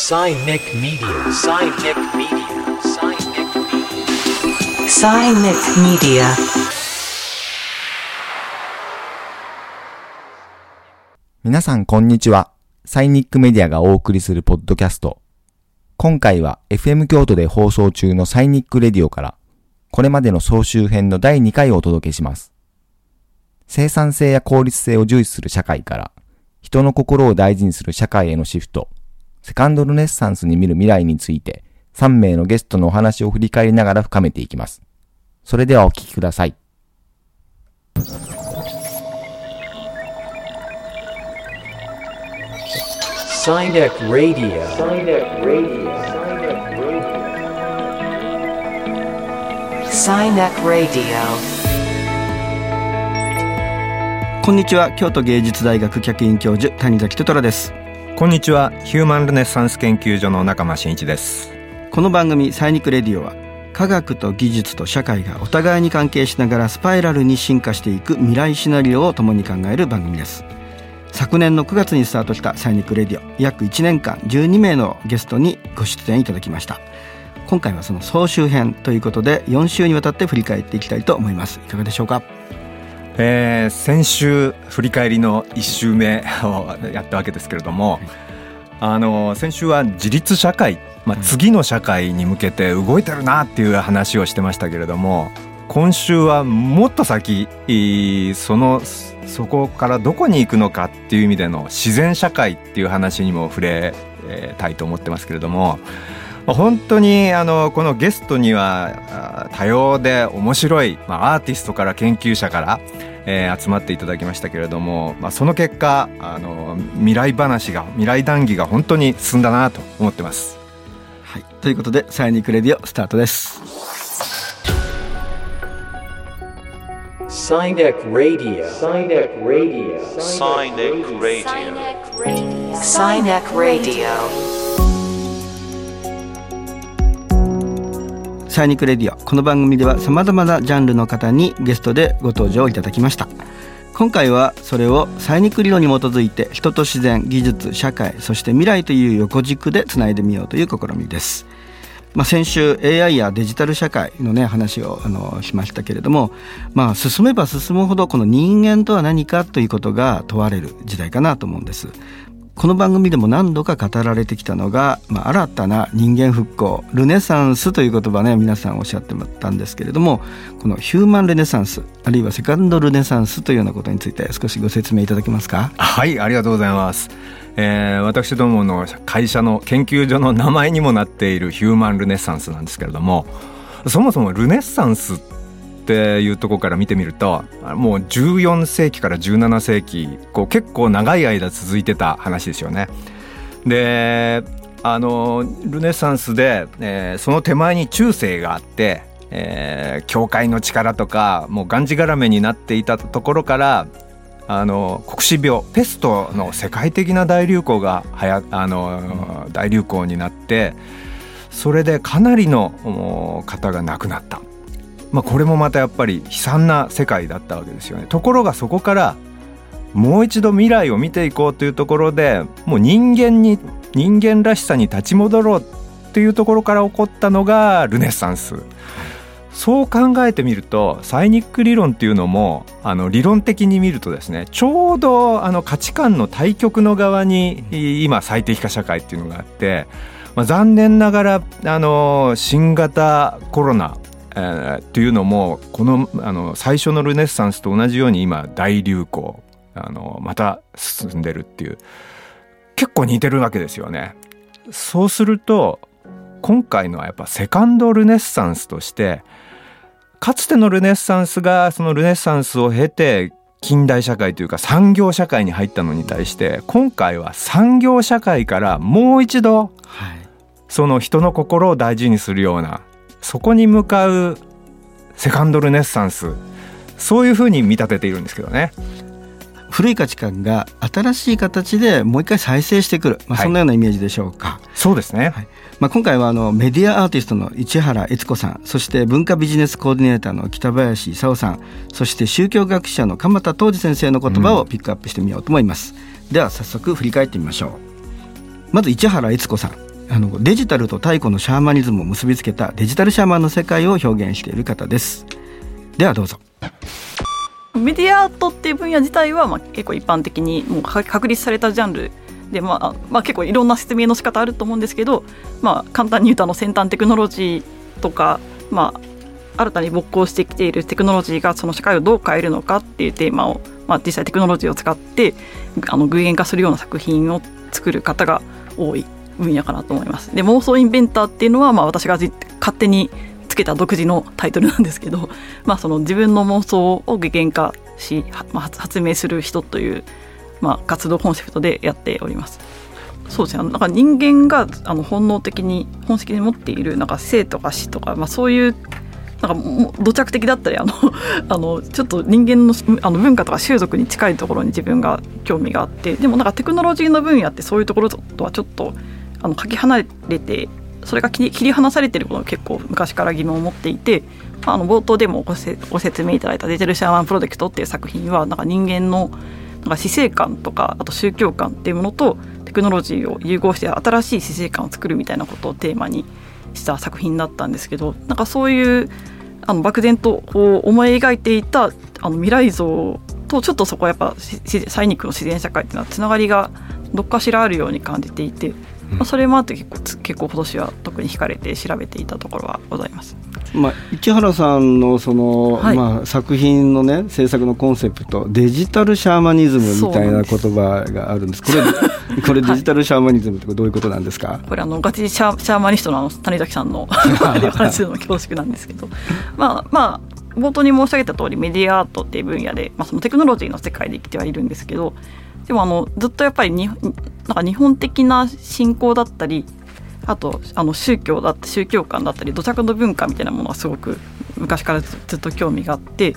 Cynic Media. Cynic Media. Cynic Media. 皆さんこんにちは。サイニックメディアがお送りするポッドキャスト。今回は FM 京都で放送中のサイニックレディオから、これまでの総集編の第2回をお届けします。生産性や効率性を重視する社会から、人の心を大事にする社会へのシフト、セカンドルネッサンスに見る未来について、3名のゲストのお話を振り返りながら深めていきます。それではお聞きください。こんにちは。京都芸術大学客員教授谷崎テトラですこんにちは。ヒューマンルネッサンス研究所の中間真一です。この番組 SINIC RADIO は科学と技術と社会がお互いに関係しながらスパイラルに進化していく未来シナリオを共に考える番組です。昨年の9月にスタートした SINIC RADIO 約1年間12名のゲストにご出演いただきました。今回はその総集編ということで4週にわたって振り返っていきたいと思います。いかがでしょうか？えー先週振り返りの1週目をやったわけですけれども、あの先週は自立社会、まあ、次の社会に向けて動いてるなっていう話をしてましたけれども今週はもっと先そのそこからどこに行くのかっていう意味での自然社会っていう話にも触れえーたいと思ってますけれども。まあ本当にあのこのゲストにはあ多様で面白い、まあ、アーティストから研究者から、えー集まっていただきましたけれども、まあ、その結果あの未来話が未来談義が本当に進んだなと思ってます。はいということでサイニックレディオスタートです Cynic Radio. Cynic Radio. Cynic Radio. Cynic Radio. サイサイニックレディオ。この番組ではさまざまなジャンルの方にゲストでご登場いただきました。今回はそれをサイニック理論に基づいて人と自然技術社会そして未来という横軸でつないでみようという試みです。まあ、先週 AI やデジタル社会のね話をあのしましたけれども、まあ、進めば進むほどこの人間とは何かということが問われる時代かなと思うんです。この番組でも何度か語られてきたのが、まあ、新たな人間復興ルネサンスという言葉ね皆さんおっしゃってたんですけれどもこのヒューマンルネサンスあるいはセカンドルネサンスというようなことについて少しご説明いただけますか？はい、ありがとうございます。えー私どもの会社の研究所の名前にもなっているヒューマンルネサンスなんですけれども、そもそもルネサンスってっていうところから見てみると、もう14世紀から17世紀、こう結構長い間続いてた話ですよね。で、あのルネサンスで、えーその手前に中世があって、えー教会の力とかもうがんじがらめになっていたところからあの黒死病ペストの世界的な大流行がはやあの、大流行になってそれでかなりの方が亡くなった、まあ、これもまたやっぱり悲惨な世界だったわけですよね。ところがそこからもう一度未来を見ていこうというところでもう人間に人間らしさに立ち戻ろうっていうところから起こったのがルネッサンス。そう考えてみるとサイニック理論っていうのもあの理論的に見るとですねちょうどあの価値観の対極の側に今最適化社会っていうのがあって、まあ、残念ながらあの新型コロナえーっていうのもこのあの最初のルネッサンスと同じように今大流行あのまた進んでるっていう結構似てるわけですよね。そうすると今回のはやっぱセカンドルネッサンスとしてかつてのルネッサンスがそのルネッサンスを経て近代社会というか産業社会に入ったのに対して今回は産業社会からもう一度はいその人の心を大事にするようなそこに向かうセカンドルネッサンス。そういうふうに見立てているんですけどね。古い価値観が新しい形でもう一回再生してくる、まあ、はい。そんなようなイメージでしょうか。そうですね。はい。まあ、今回はあのメディアアーティストの市原悦子さんそして文化ビジネスコーディネーターの北林功さんそして宗教学者の鎌田東司先生の言葉をピックアップしてみようと思います、では早速振り返ってみましょう。まず市原悦子さんあのデジタルと太古のシャーマニズムを結びつけたデジタルシャーマンの世界を表現している方です。ではどうぞ。メディアアートっていう分野自体はまあ結構一般的にもう確立されたジャンル。で、まあ、まあ結構いろんな説明の仕方あると思うんですけど、まあ、簡単に言うとあの先端テクノロジーとか、まあ、新たに勃興してきているテクノロジーがその社会をどう変えるのかっていうテーマを、まあ、実際テクノロジーを使ってあの具現化するような作品を作る方が多い。分野かなと思います。で妄想インベンターっていうのは、まあ、私が勝手につけた独自のタイトルなんですけど、まあ、その自分の妄想を具現化し、まあ、発発明する人という、まあ、活動コンセプトでやっております。そうですね、なんか人間があの本能的に本質的に持っているなんか生とか死とか、まあ、そういうなんかもう土着的だったりあの あのちょっと人間のあの文化とか習俗に近いところに自分が興味があってでもなんかテクノロジーの分野ってそういうところとはちょっとあのかけ離れてそれが切り離されてることを結構昔から疑問を持っていて、まあ、あの冒頭でもごご説明いただいた「デジタルシャーマンプロジェクト」っていう作品はなんか人間のなんか死生観とかあと宗教観っていうものとテクノロジーを融合して新しい死生観を作るみたいなことをテーマにした作品だったんですけどなんかそういうあの漠然とこう思い描いていたあの未来像とちょっとそこはやっぱサイニックの自然社会っていうのはつながりがどっかしらあるように感じていて、まあ、それもあって結構つ結構今年は特に惹かれて調べていたところはございます。まあ、市原さんのその、はい。まあ、作品のね制作のコンセプトデジタルシャーマニズムみたいな言葉があるんです。これ これデジタルシャーマニズムってどういうことなんですか、これあのガチシャーシャーマニストのあの谷崎さんの 話するのも恐縮なんですけど。まあまあ冒頭に申し上げた通りメディアアートっていう分野で、まあ、そのテクノロジーの世界で生きてはいるんですけどでもあのずっとやっぱりになんか日本的な信仰だったりあとあの宗教だった宗教観だったり土着の文化みたいなものはすごく昔からずずっと興味があって、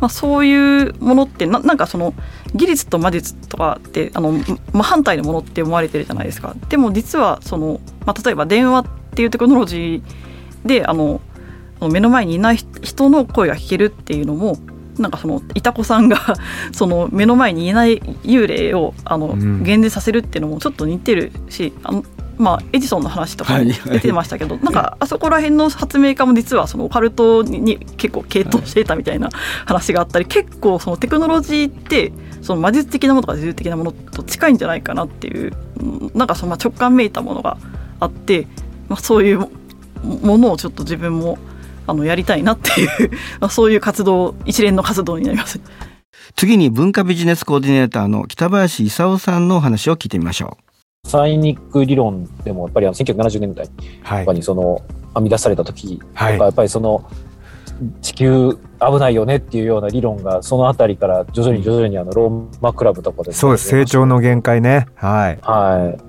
まあ、そういうものってななんかその技術と魔術とかってあの真反対のものって思われてるじゃないですか。でも実はその、まあ、例えば電話っていうテクノロジーであの目の前にいない人の声が聞けるっていうのもなんかそのいた子さんが その目の前にいない幽霊をあのん。現現させるっていうのもちょっと似てるしあのまあ、エジソンの話とか出てましたけど、なんかあそこら辺の発明家も実はそのオカルトにに結構傾倒していたみたいな話があったり、結構そのテクノロジーってその魔術的なものとか呪術的なものと近いんじゃないかなっていううんなんかそのまあ直感めいたものがあって、まあ、そういうもものをちょっと自分もあのやりたいなっていう まあそういう活動一連の活動になります。次に文化ビジネスコーディネーターの北林勲さんのお話を聞いてみましょサイニック理論でもやっぱりあの1970年代はい。とかにその編み出された時とか、はい。やっぱりその地球危ないよねっていうような理論がそのあたりから徐々に徐々にあのローマクラブとかでそうです。成長の限界ね。はい。はい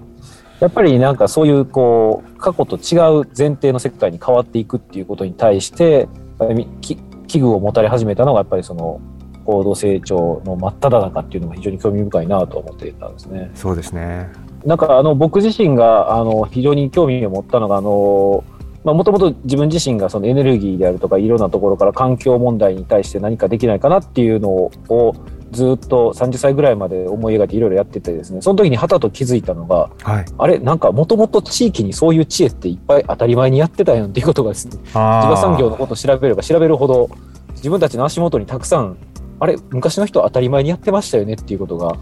やっぱりなんかそういうこう過去と違う前提の世界に変わっていくっていうことに対して危惧を持たれ始めたのがやっぱりその高度成長の真っ只中っていうのが非常に興味深いなと思っていたんですね。そうですねなんかあの僕自身があの非常に興味を持ったのがあのもともと自分自身がそのエネルギーであるとかいろんなところから環境問題に対して何かできないかなっていうのをずっと30歳ぐらいまで思い描いていろいろやっててですね。その時にはたと気づいたのがはい。あれ？なんかもともと地域にそういう知恵っていっぱい当たり前にやってたやんっていうことがですね地あ場産業のことを調べれば調べるほど自分たちの足元にたくさんあれ？昔の人は当たり前にやってましたよねっていうことが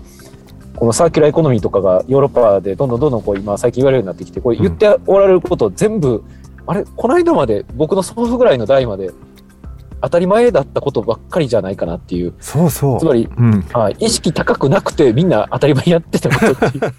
このサーキュラーエコノミーとかがヨーロッパでどんどんどんどんこう今最近言われるようになってきてこれ言っておられることを全部、あれ？この間まで僕の祖父ぐらいの代まで当たり前だったことばっかりじゃないかなっていう。そうそう。つまり、うん。はい、意識高くなくてみんな当たり前にやってたことっていうう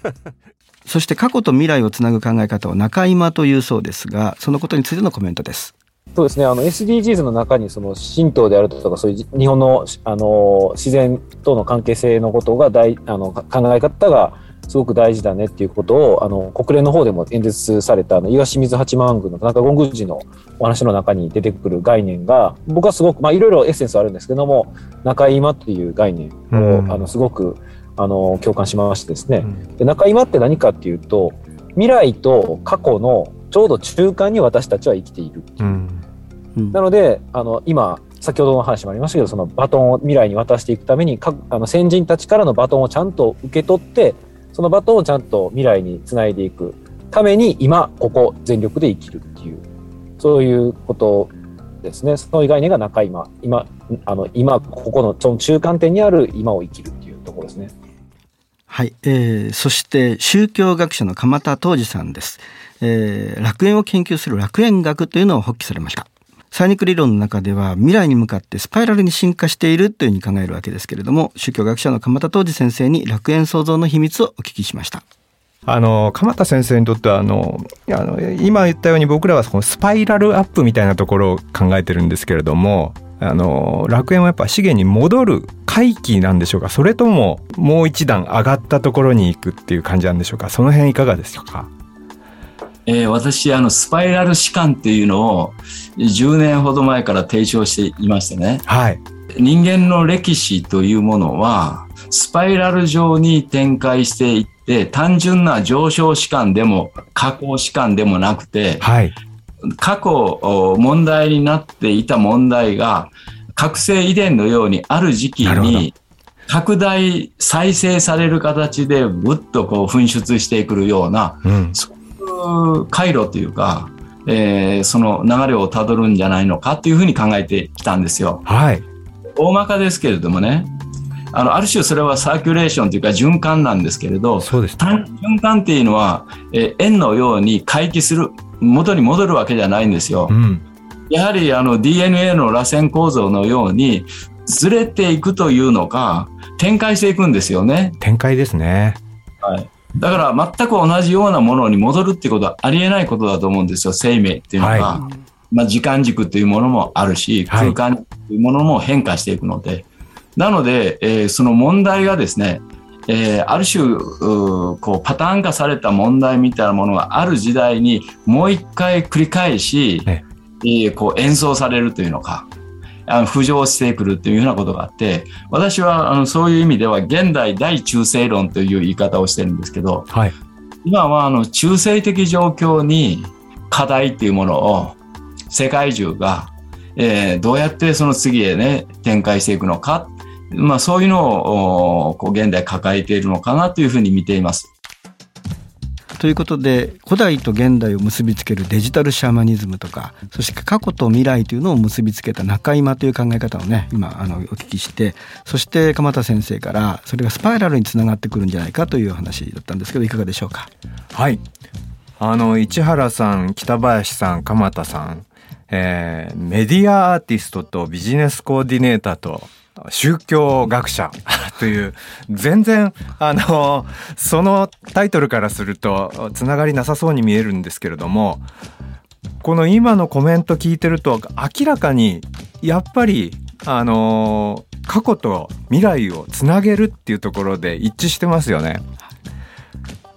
そして過去と未来をつなぐ考え方を中今というそうですがそのことについてのコメントです。そうですね、あの SDGs の中にその神道であるとかそういう日本のあの自然との関係性のことが大あの考え方がすごく大事だねっていうことをあの国連の方でも演説されたあの岩清水八幡宮の田中権宮寺のお話の中に出てくる概念が僕はすごくまあいろいろエッセンスあるんですけども中今っていう概念を、うん。あのすごくあの共感しましてですね、うん。で中今って何かっていうと未来と過去のちょうど中間に私たちは生きている。うん。なのであの今先ほどの話もありましたけどそのバトンを未来に渡していくためにかあの先人たちからのバトンをちゃんと受け取ってそのバトンをちゃんと未来につないでいくために今ここ全力で生きるっていうそういうことですね。その概念が中今。今あの今ここのその中間点にある今を生きるっていうところですね。はい、えー、そして宗教学者の鎌田東司さんです、えー、楽園を研究する楽園学というのを発揮されました。サイニック理論の中では未来に向かってスパイラルに進化しているというふうに考えるわけですけれども宗教学者の鎌田東司先生に楽園創造の秘密をお聞きしました。あの鎌田先生にとってはあのあの今言ったように僕らはそのスパイラルアップみたいなところを考えてるんですけれどもあの楽園はやっぱ資源に戻る回帰なんでしょうか？それとももう一段上がったところに行くっていう感じなんでしょうか？その辺いかがですか？えー、私あのスパイラル士官っていうのを10年ほど前から提唱していましてね、はい、人間の歴史というものはスパイラル上に展開していって単純な上昇士官でも下降士官でもなくて、はい、過去問題になっていた問題が覚醒遺伝のようにある時期に拡大再生される形でぐっとこう噴出してくるような、うん、いう回路というか、えー、その流れをたどるんじゃないのかっていうふうに考えてきたんですよ。はい、大まかですけれどもねあのある種それはサーキュレーションというか循環なんですけれどそうです、ね、循環っていうのは、えー、円のように回帰する元に戻るわけじゃないんですよ。うん、やはりあの DNA の螺旋構造のようにずれていくというのか展開していくんですよね。展開ですね。はい。だから全く同じようなものに戻るってことはありえないことだと思うんですよ。生命っていうのは。はい、まあ時間軸というものもあるし、空間というものも変化していくので。はい、なので、えー、その問題がですね、えー、ある種こうパターン化された問題みたいなものがある時代にもう一回繰り返し、ねえー、こう演奏されるというのかあの浮上してくるというようなことがあって私はあのそういう意味では現代大中性論という言い方をしてるんですけど、はい、今はあの中性的状況に課題っていうものを世界中が、えー、どうやってその次へね展開していくのかまあ、そういうのをこう現代抱えているのかなというふうに見ています。ということで古代と現代を結びつけるデジタルシャーマニズムとかそして過去と未来というのを結びつけた中今という考え方をね今あのお聞きしてそして鎌田先生からそれがスパイラルにつながってくるんじゃないかという話だったんですけどいかがでしょうか？はい。あの市原さん北林さん鎌田さん、えー、メディアアーティストとビジネスコーディネーターと宗教学者 という全然あのそのタイトルからするとつながりなさそうに見えるんですけれどもこの今のコメント聞いてると明らかにやっぱりあの過去と未来をつなげるっていうところで一致してますよね。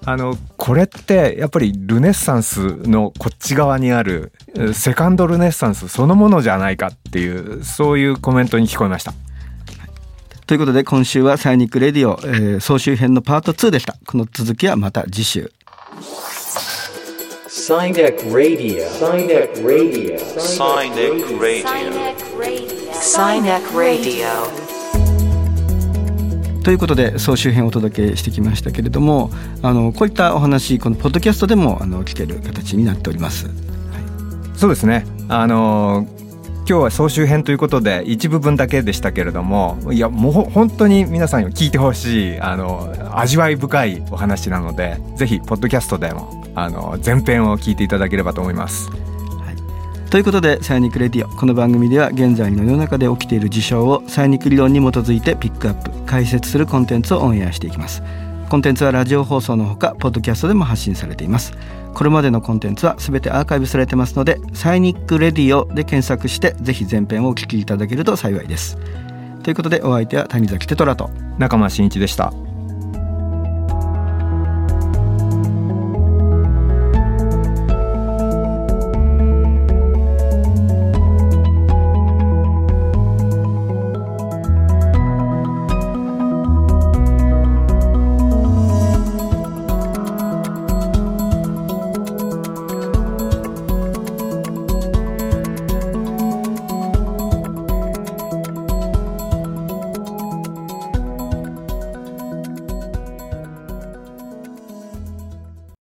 あのこれってやっぱりルネッサンスのこっち側にあるセカンドルネッサンスそのものじゃないかっていうそういうコメントに聞こえました。ということで今週は SINIC RADIO、えー、総集編のパート2でした。この続きはまた次週。サイネックラディオサイネックラディオサイネックラディオサイネックラディオということで総集編をお届けしてきましたけれどもあのこういったお話このポッドキャストでもあの聞ける形になっております。はい、そうですね。あの今日は総集編ということで一部分だけでしたけれどもいやもう本当に皆さんに聞いてほしいあの味わい深いお話なのでぜひポッドキャストでもあの前編を聞いていただければと思います。ということで「サイニックレディオ」この番組では現在の世の中で起きている事象をサイニック理論に基づいてピックアップ解説するコンテンツをオンエアしていきます。コンテンツはラジオ放送のほかポッドキャストでも発信されています。これまでのコンテンツは全てアーカイブされてますので「サイニックレディオ」で検索してぜひ前編をお聴きいただけると幸いですということでお相手は谷崎テトラと中間真一でした。